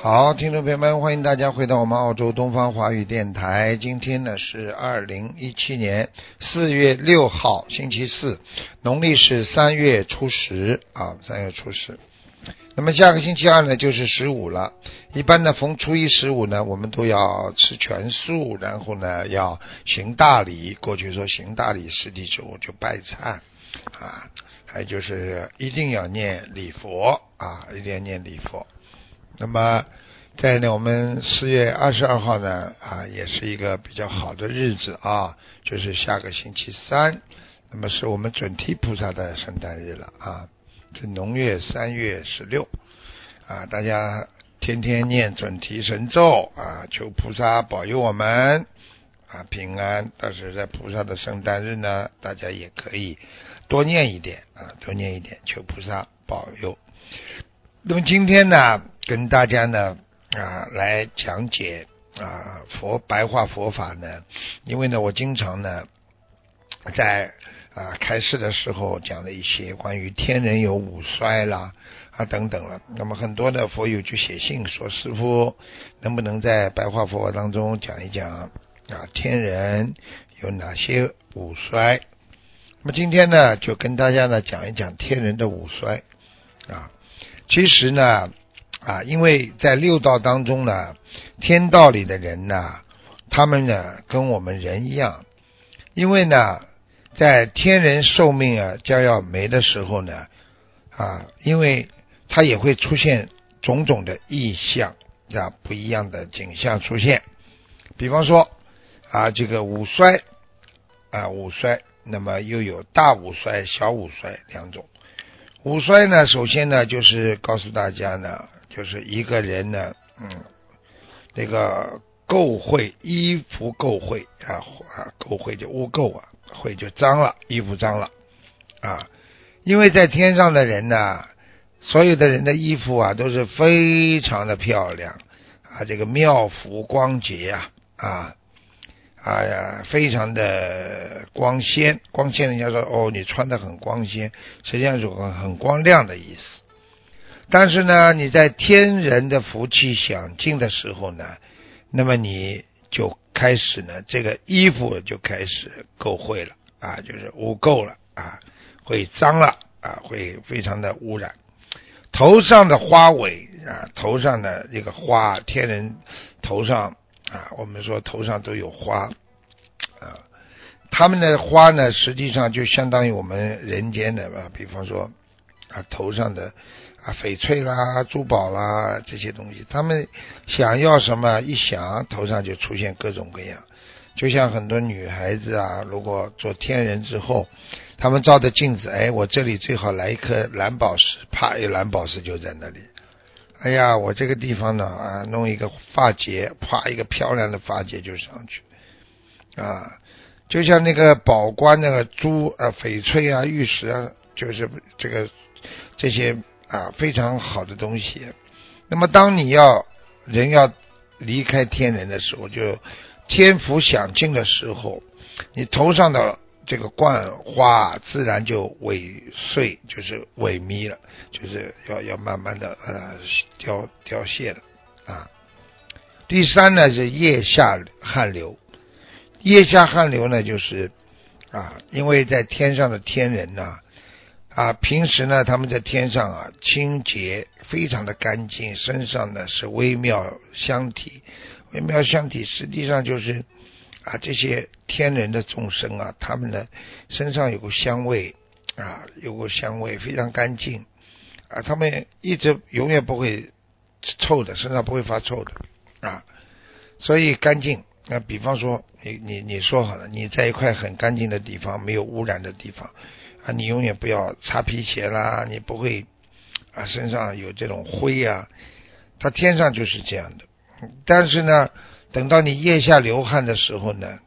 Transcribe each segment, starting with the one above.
好，听众朋友们，欢迎大家回到我们澳洲东方华语电台。今天呢是二零一七年四月六号，星期四，农历是三月初十啊，三月初十。那么下个星期二呢就是十五了。一般呢逢初一十五呢，我们都要吃全素，然后呢要行大礼。过去说行大礼，十地主就拜忏啊，还有就是一定要念礼佛啊，一定要念礼佛。那么，在呢，我们四月二十二号呢，啊，也是一个比较好的日子啊，就是下个星期三，那么是我们准提菩萨的圣诞日了啊，是农月三月十六啊，大家天天念准提神咒啊，求菩萨保佑我们啊平安。但是在菩萨的圣诞日呢，大家也可以多念一点啊，多念一点，求菩萨保佑。那么今天呢？跟大家呢啊来讲解啊佛白话佛法呢，因为呢我经常呢在啊开示的时候讲了一些关于天人有五衰啦啊等等了，那么很多的佛友就写信说师傅能不能在白话佛法当中讲一讲啊天人有哪些五衰？那么今天呢就跟大家呢讲一讲天人的五衰啊，其实呢。啊，因为在六道当中呢，天道里的人呢，他们呢跟我们人一样，因为呢，在天人寿命啊将要没的时候呢，啊，因为它也会出现种种的异象啊，不一样的景象出现。比方说啊，这个五衰啊，五衰，那么又有大五衰、小五衰两种。五衰呢，首先呢就是告诉大家呢。就是一个人呢，嗯，那个垢秽衣服垢秽啊啊，垢秽就污垢啊，秽就脏了，衣服脏了啊。因为在天上的人呢，所有的人的衣服啊都是非常的漂亮啊，这个妙服光洁啊啊啊呀，非常的光鲜，光鲜。人家说哦，你穿的很光鲜，实际上是很很光亮的意思。但是呢，你在天人的福气享尽的时候呢，那么你就开始呢，这个衣服就开始垢秽了啊，就是污垢了啊，会脏了啊，会非常的污染。头上的花尾啊，头上的这个花，天人头上啊，我们说头上都有花啊，他们的花呢，实际上就相当于我们人间的吧，比方说啊，头上的。啊，翡翠啦，珠宝啦，这些东西，他们想要什么，一想头上就出现各种各样。就像很多女孩子啊，如果做天人之后，他们照着镜子，哎，我这里最好来一颗蓝宝石，啪，一蓝宝石就在那里。哎呀，我这个地方呢，啊，弄一个发结，啪，一个漂亮的发结就上去。啊，就像那个宝冠那个珠啊，翡翠啊，玉石啊，就是这个这些。啊，非常好的东西。那么，当你要人要离开天人的时候，就天福享尽的时候，你头上的这个冠花自然就萎碎，就是萎靡了，就是要要慢慢的呃凋凋谢了啊。第三呢是腋下汗流，腋下汗流呢就是啊，因为在天上的天人呢。啊，平时呢，他们在天上啊，清洁非常的干净，身上呢是微妙香体，微妙香体实际上就是啊，这些天人的众生啊，他们的身上有个香味啊，有个香味非常干净啊，他们一直永远不会臭的，身上不会发臭的啊，所以干净。那比方说，你你你说好了，你在一块很干净的地方，没有污染的地方。啊，你永远不要擦皮鞋啦，你不会啊，身上有这种灰啊，他天上就是这样的。但是呢，等到你腋下流汗的时候呢，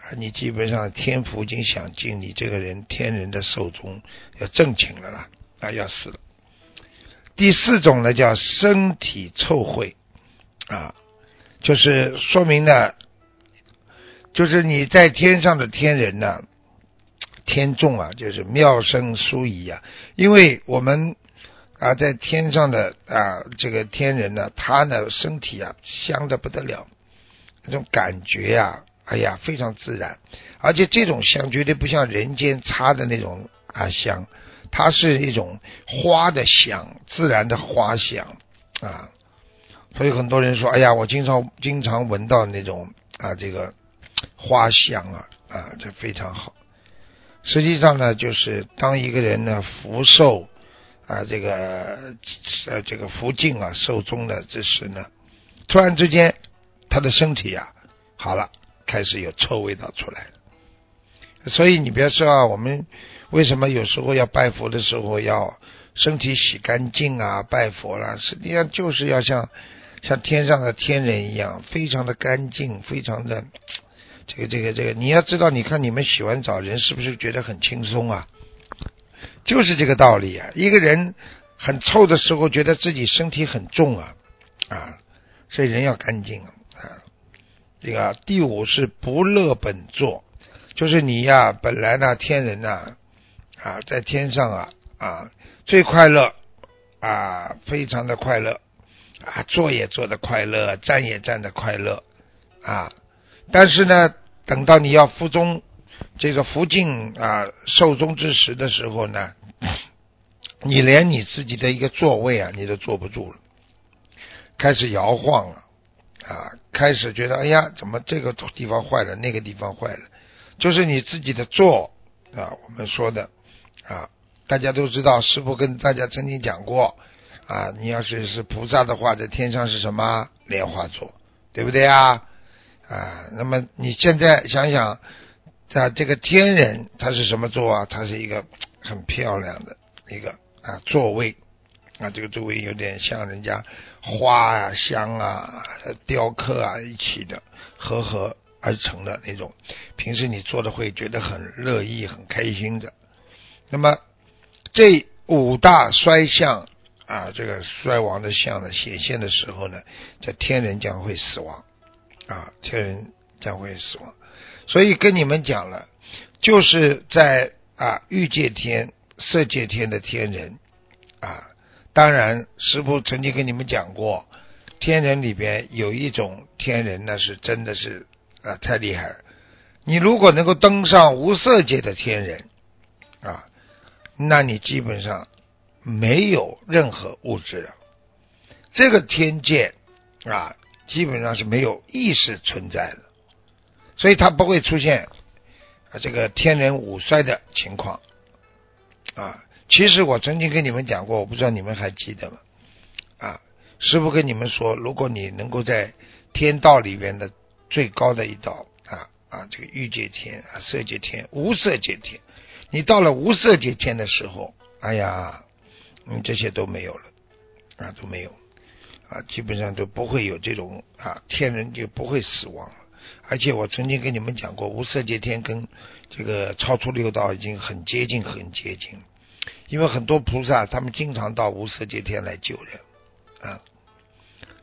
啊，你基本上天福已经享尽，你这个人天人的寿终要正寝了啦，啊，要死了。第四种呢，叫身体臭秽，啊，就是说明呢，就是你在天上的天人呢，天众啊，就是妙声殊仪啊，因为我们。啊，在天上的啊，这个天人呢，他呢身体啊香的不得了，那种感觉呀，哎呀，非常自然，而且这种香绝对不像人间插的那种啊香，它是一种花的香，自然的花香啊。所以很多人说，哎呀，我经常经常闻到那种啊这个花香啊啊，这非常好。实际上呢，就是当一个人呢福寿。啊，这个呃，这个福尽啊，寿终的之时呢，突然之间，他的身体啊，好了，开始有臭味道出来了。所以你别说啊，我们为什么有时候要拜佛的时候要身体洗干净啊，拜佛啦，实际上就是要像像天上的天人一样，非常的干净，非常的这个这个这个。你要知道，你看你们洗完澡，人是不是觉得很轻松啊？就是这个道理啊！一个人很臭的时候，觉得自己身体很重啊啊，所以人要干净啊。这个第五是不乐本座，就是你呀，本来呢天人呐啊，在天上啊啊最快乐啊，非常的快乐啊，坐也坐的快乐，站也站的快乐啊，但是呢，等到你要服中。这个福尽啊寿终之时的时候呢，你连你自己的一个座位啊，你都坐不住了，开始摇晃了啊，开始觉得哎呀，怎么这个地方坏了，那个地方坏了，就是你自己的座啊，我们说的啊，大家都知道，师傅跟大家曾经讲过啊，你要是是菩萨的话，在天上是什么莲花座，对不对啊？啊，那么你现在想想。啊，这个天人他是什么座啊？他是一个很漂亮的一个啊座位啊，这个座位有点像人家花啊、香啊、雕刻啊一起的合合而成的那种，平时你做的会觉得很乐意、很开心的。那么这五大衰相啊，这个衰亡的相呢显现的时候呢，这天人将会死亡啊，天人将会死亡。所以跟你们讲了，就是在啊欲界天、色界天的天人啊，当然师傅曾经跟你们讲过，天人里边有一种天人那是真的是啊太厉害了。你如果能够登上无色界的天人啊，那你基本上没有任何物质了。这个天界啊，基本上是没有意识存在的。所以它不会出现啊这个天人五衰的情况啊。其实我曾经跟你们讲过，我不知道你们还记得吗？啊，师傅跟你们说，如果你能够在天道里面的最高的一道啊啊这个欲界天啊色界天无色界天，你到了无色界天的时候，哎呀，你这些都没有了啊都没有啊，基本上都不会有这种啊天人就不会死亡。而且我曾经跟你们讲过，无色界天跟这个超出六道已经很接近，很接近了。因为很多菩萨他们经常到无色界天来救人啊，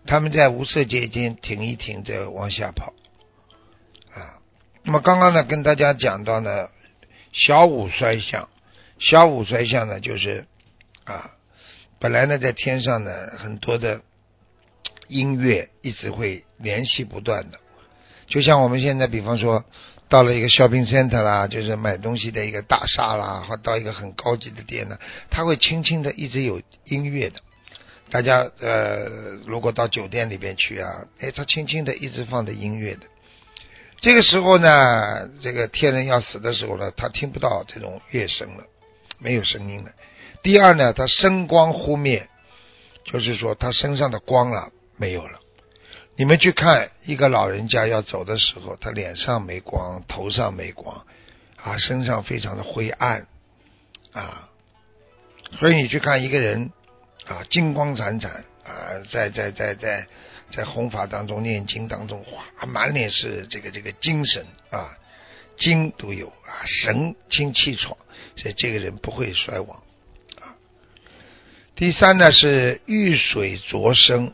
他们在无色界天停一停，再往下跑啊。那么刚刚呢，跟大家讲到呢，小五衰相，小五衰相呢，就是啊，本来呢在天上呢，很多的音乐一直会联系不断的。就像我们现在，比方说到了一个 shopping center 啦，就是买东西的一个大厦啦，或到一个很高级的店呢，他会轻轻的一直有音乐的。大家呃，如果到酒店里边去啊，哎，他轻轻的一直放着音乐的。这个时候呢，这个天人要死的时候呢，他听不到这种乐声了，没有声音了。第二呢，他声光忽灭，就是说他身上的光啊没有了。你们去看一个老人家要走的时候，他脸上没光，头上没光，啊，身上非常的灰暗，啊，所以你去看一个人啊，金光闪闪啊，在在在在在弘法当中念经当中，哇，满脸是这个这个精神啊，精都有啊，神清气爽，所以这个人不会衰亡。第三呢是遇水浊生，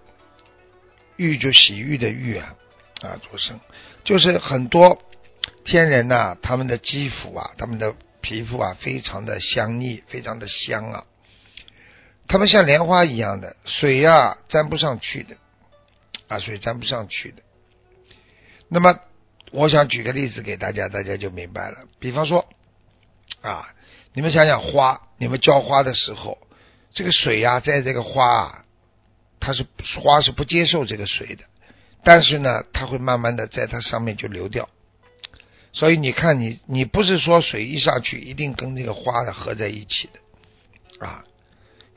玉就洗浴的浴啊啊浊生，就是很多天人呐，他们的肌肤啊，他们的皮肤啊，非常的香腻，非常的香啊。他们像莲花一样的水呀，沾不上去的啊，水沾不上去的。那么，我想举个例子给大家，大家就明白了。比方说啊，你们想想花，你们浇花的时候，这个水呀，在这个花啊，它是花是不接受这个水的，但是呢，它会慢慢的在它上面就流掉。所以你看，你你不是说水一上去一定跟这个花的合在一起的啊。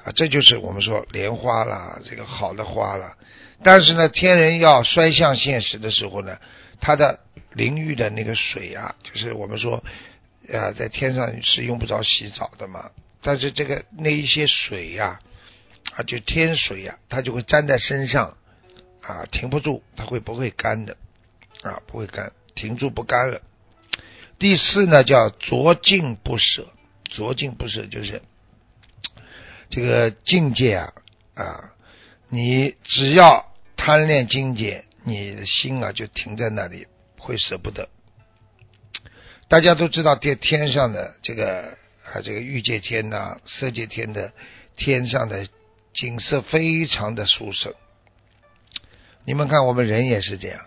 啊，这就是我们说莲花啦，这个好的花了。但是呢，天人要衰向现实的时候呢，它的淋浴的那个水啊，就是我们说啊，在天上是用不着洗澡的嘛。但是这个那一些水呀，啊就天水呀，它就会粘在身上啊，停不住，它会不会干的啊？不会干，停住不干了。第四呢，叫浊净不舍，浊净不舍就是。这个境界啊啊，你只要贪恋境界，你的心啊就停在那里，会舍不得。大家都知道，天天上的这个啊，这个欲界天呐、色界天的天上的景色非常的殊胜。你们看，我们人也是这样。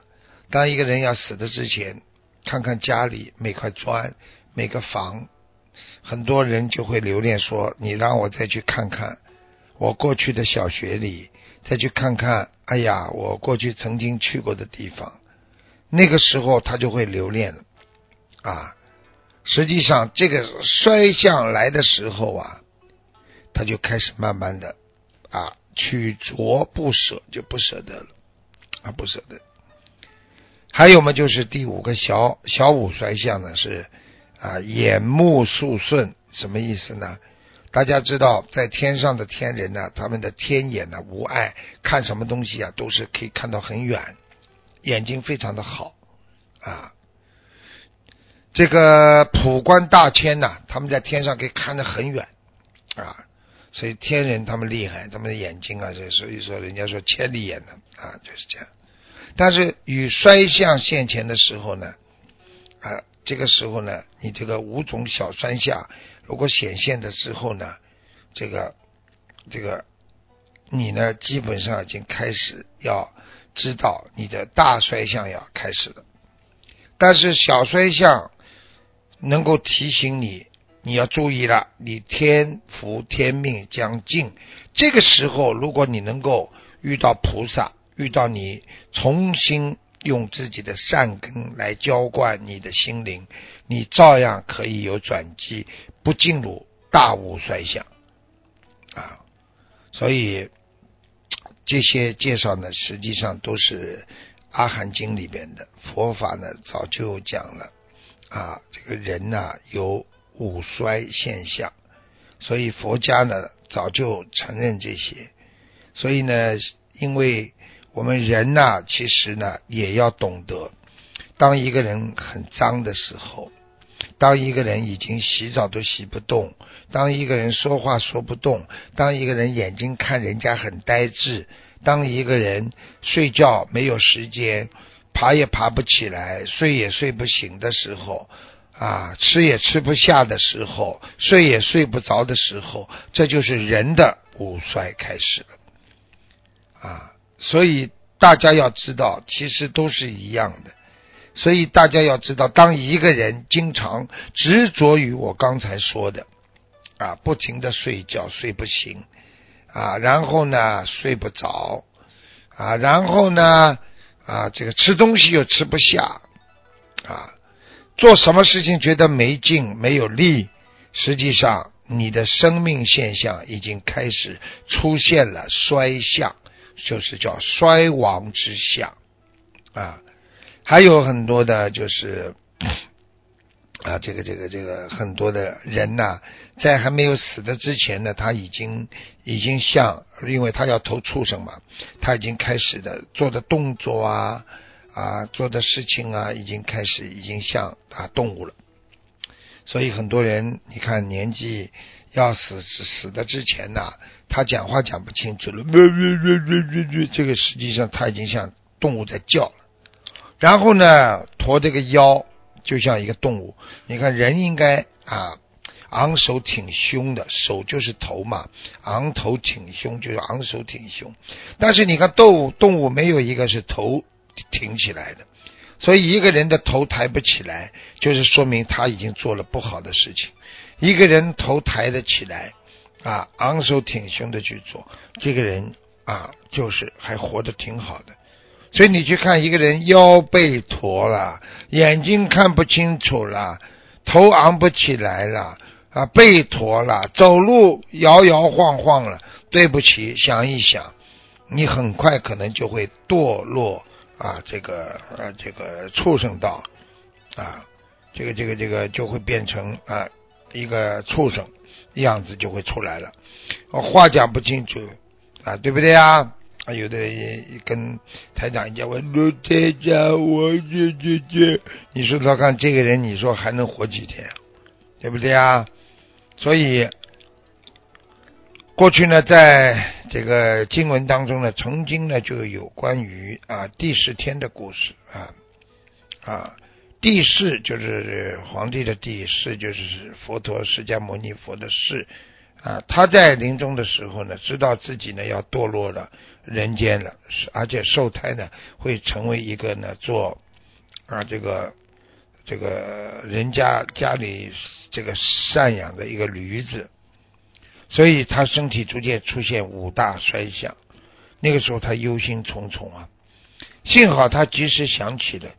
当一个人要死的之前，看看家里每块砖、每个房。很多人就会留恋说：“你让我再去看看我过去的小学里，再去看看，哎呀，我过去曾经去过的地方。”那个时候他就会留恋了啊。实际上，这个衰相来的时候啊，他就开始慢慢的啊取着不舍，就不舍得了啊，不舍得。还有嘛，就是第五个小小五衰相呢是。啊，眼目速顺什么意思呢？大家知道，在天上的天人呢，他们的天眼呢无碍，看什么东西啊都是可以看到很远，眼睛非常的好啊。这个普观大千呐，他们在天上可以看得很远啊，所以天人他们厉害，他们的眼睛啊，所以说人家说千里眼的啊，就是这样。但是与衰相现前的时候呢，啊。这个时候呢，你这个五种小酸相如果显现的时候呢，这个这个你呢，基本上已经开始要知道你的大衰相要开始了。但是小衰相能够提醒你，你要注意了，你天福天命将尽。这个时候，如果你能够遇到菩萨，遇到你重新。用自己的善根来浇灌你的心灵，你照样可以有转机，不进入大无衰相啊！所以这些介绍呢，实际上都是阿含经里边的佛法呢，早就讲了啊。这个人呐，有五衰现象，所以佛家呢早就承认这些。所以呢，因为。我们人呐，其实呢也要懂得，当一个人很脏的时候，当一个人已经洗澡都洗不动，当一个人说话说不动，当一个人眼睛看人家很呆滞，当一个人睡觉没有时间，爬也爬不起来，睡也睡不醒的时候，啊，吃也吃不下的时候，睡也睡不着的时候，这就是人的五衰开始了，啊。所以大家要知道，其实都是一样的。所以大家要知道，当一个人经常执着于我刚才说的啊，不停的睡觉睡不醒啊，然后呢睡不着啊，然后呢啊这个吃东西又吃不下啊，做什么事情觉得没劲没有力，实际上你的生命现象已经开始出现了衰相。就是叫衰亡之相啊，还有很多的，就是啊，这个这个这个很多的人呐，在还没有死的之前呢，他已经已经像，因为他要投畜生嘛，他已经开始的做的动作啊啊做的事情啊，已经开始已经像啊动物了。所以很多人，你看年纪要死死死的之前呐，他讲话讲不清楚了，这个实际上他已经像动物在叫了。然后呢，驼这个腰。就像一个动物，你看人应该啊昂首挺胸的，手就是头嘛，昂头挺胸就是昂首挺胸。但是你看动物，动物没有一个是头挺起来的，所以一个人的头抬不起来，就是说明他已经做了不好的事情。一个人头抬得起来啊，昂首挺胸的去做，这个人啊就是还活得挺好的。所以你去看一个人腰背驼了，眼睛看不清楚了，头昂不起来了啊，背驼了，走路摇摇晃晃了。对不起，想一想，你很快可能就会堕落啊，这个呃这个畜生道啊，这个这个这个就会变成啊一个畜生样子就会出来了。我话讲不清楚啊，对不对啊？啊，有的人跟台长讲，我陆台长，我这这这，你说他看这个人，你说还能活几天，对不对啊？所以过去呢，在这个经文当中呢，曾经呢就有关于啊第十天的故事啊啊，第四就是皇帝的第四，就是佛陀释迦牟尼佛的世。啊，他在临终的时候呢，知道自己呢要堕落了人间了，而且受胎呢会成为一个呢做啊这个这个人家家里这个赡养的一个驴子，所以他身体逐渐出现五大衰相。那个时候他忧心忡忡啊，幸好他及时想起了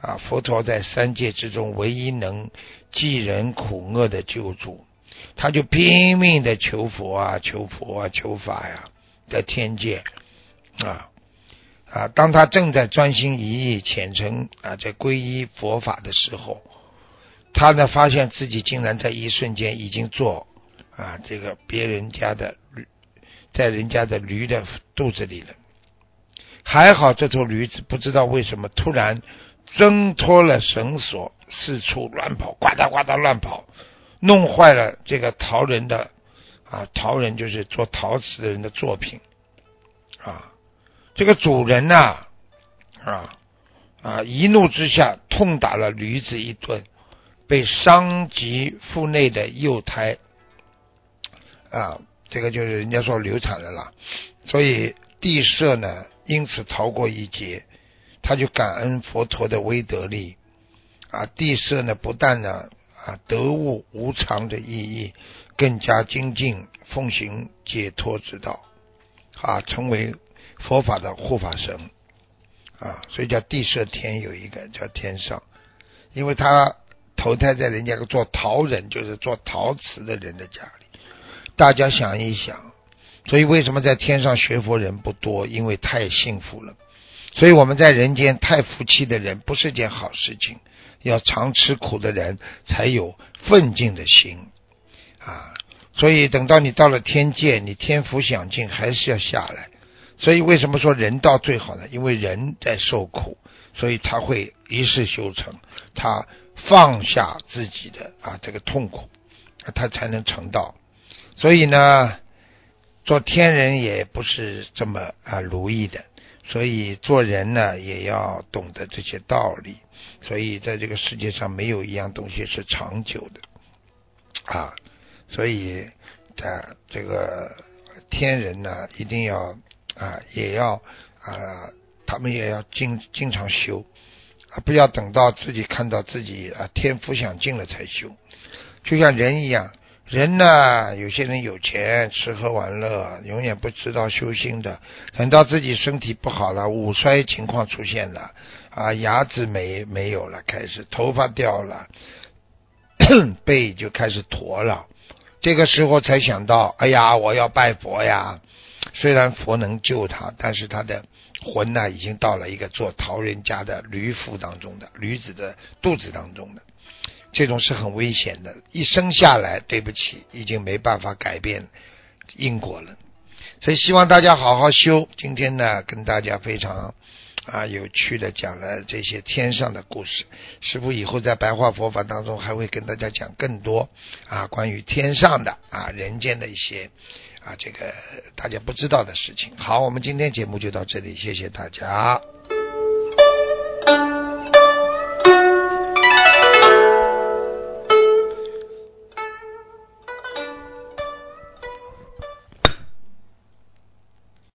啊佛陀在三界之中唯一能济人苦厄的救主。他就拼命的求佛啊，求佛啊，求法呀，在天界啊啊！当他正在专心一意、虔诚啊，在皈依佛法的时候，他呢发现自己竟然在一瞬间已经做啊这个别人家的驴，在人家的驴的肚子里了。还好这头驴子不知道为什么突然挣脱了绳索，四处乱跑，呱嗒呱嗒乱跑。弄坏了这个陶人的啊，陶人就是做陶瓷的人的作品啊。这个主人呐啊啊，一怒之下痛打了驴子一顿，被伤及腹内的幼胎啊，这个就是人家说流产了啦。所以地舍呢，因此逃过一劫，他就感恩佛陀的威德力啊。地舍呢，不但呢。啊，得悟无常的意义，更加精进奉行解脱之道，啊，成为佛法的护法神，啊，所以叫地舍天有一个叫天上，因为他投胎在人家做陶人，就是做陶瓷的人的家里。大家想一想，所以为什么在天上学佛人不多？因为太幸福了。所以我们在人间太福气的人，不是件好事情。要常吃苦的人才有奋进的心啊！所以等到你到了天界，你天福享尽还是要下来。所以为什么说人道最好呢？因为人在受苦，所以他会一世修成，他放下自己的啊这个痛苦，他才能成道。所以呢，做天人也不是这么啊如意的。所以做人呢，也要懂得这些道理。所以在这个世界上，没有一样东西是长久的啊。所以啊，这个天人呢，一定要啊，也要啊，他们也要经经常修啊，不要等到自己看到自己啊天福享尽了才修。就像人一样。人呢，有些人有钱吃喝玩乐，永远不知道修心的。等到自己身体不好了，五衰情况出现了，啊，牙齿没没有了，开始头发掉了，背就开始驼了。这个时候才想到，哎呀，我要拜佛呀！虽然佛能救他，但是他的魂呢，已经到了一个做陶人家的驴腹当中的驴子的肚子当中的。这种是很危险的。一生下来，对不起，已经没办法改变因果了。所以希望大家好好修。今天呢，跟大家非常啊有趣的讲了这些天上的故事。师傅以后在白话佛法当中还会跟大家讲更多啊关于天上的啊人间的一些啊这个大家不知道的事情。好，我们今天节目就到这里，谢谢大家。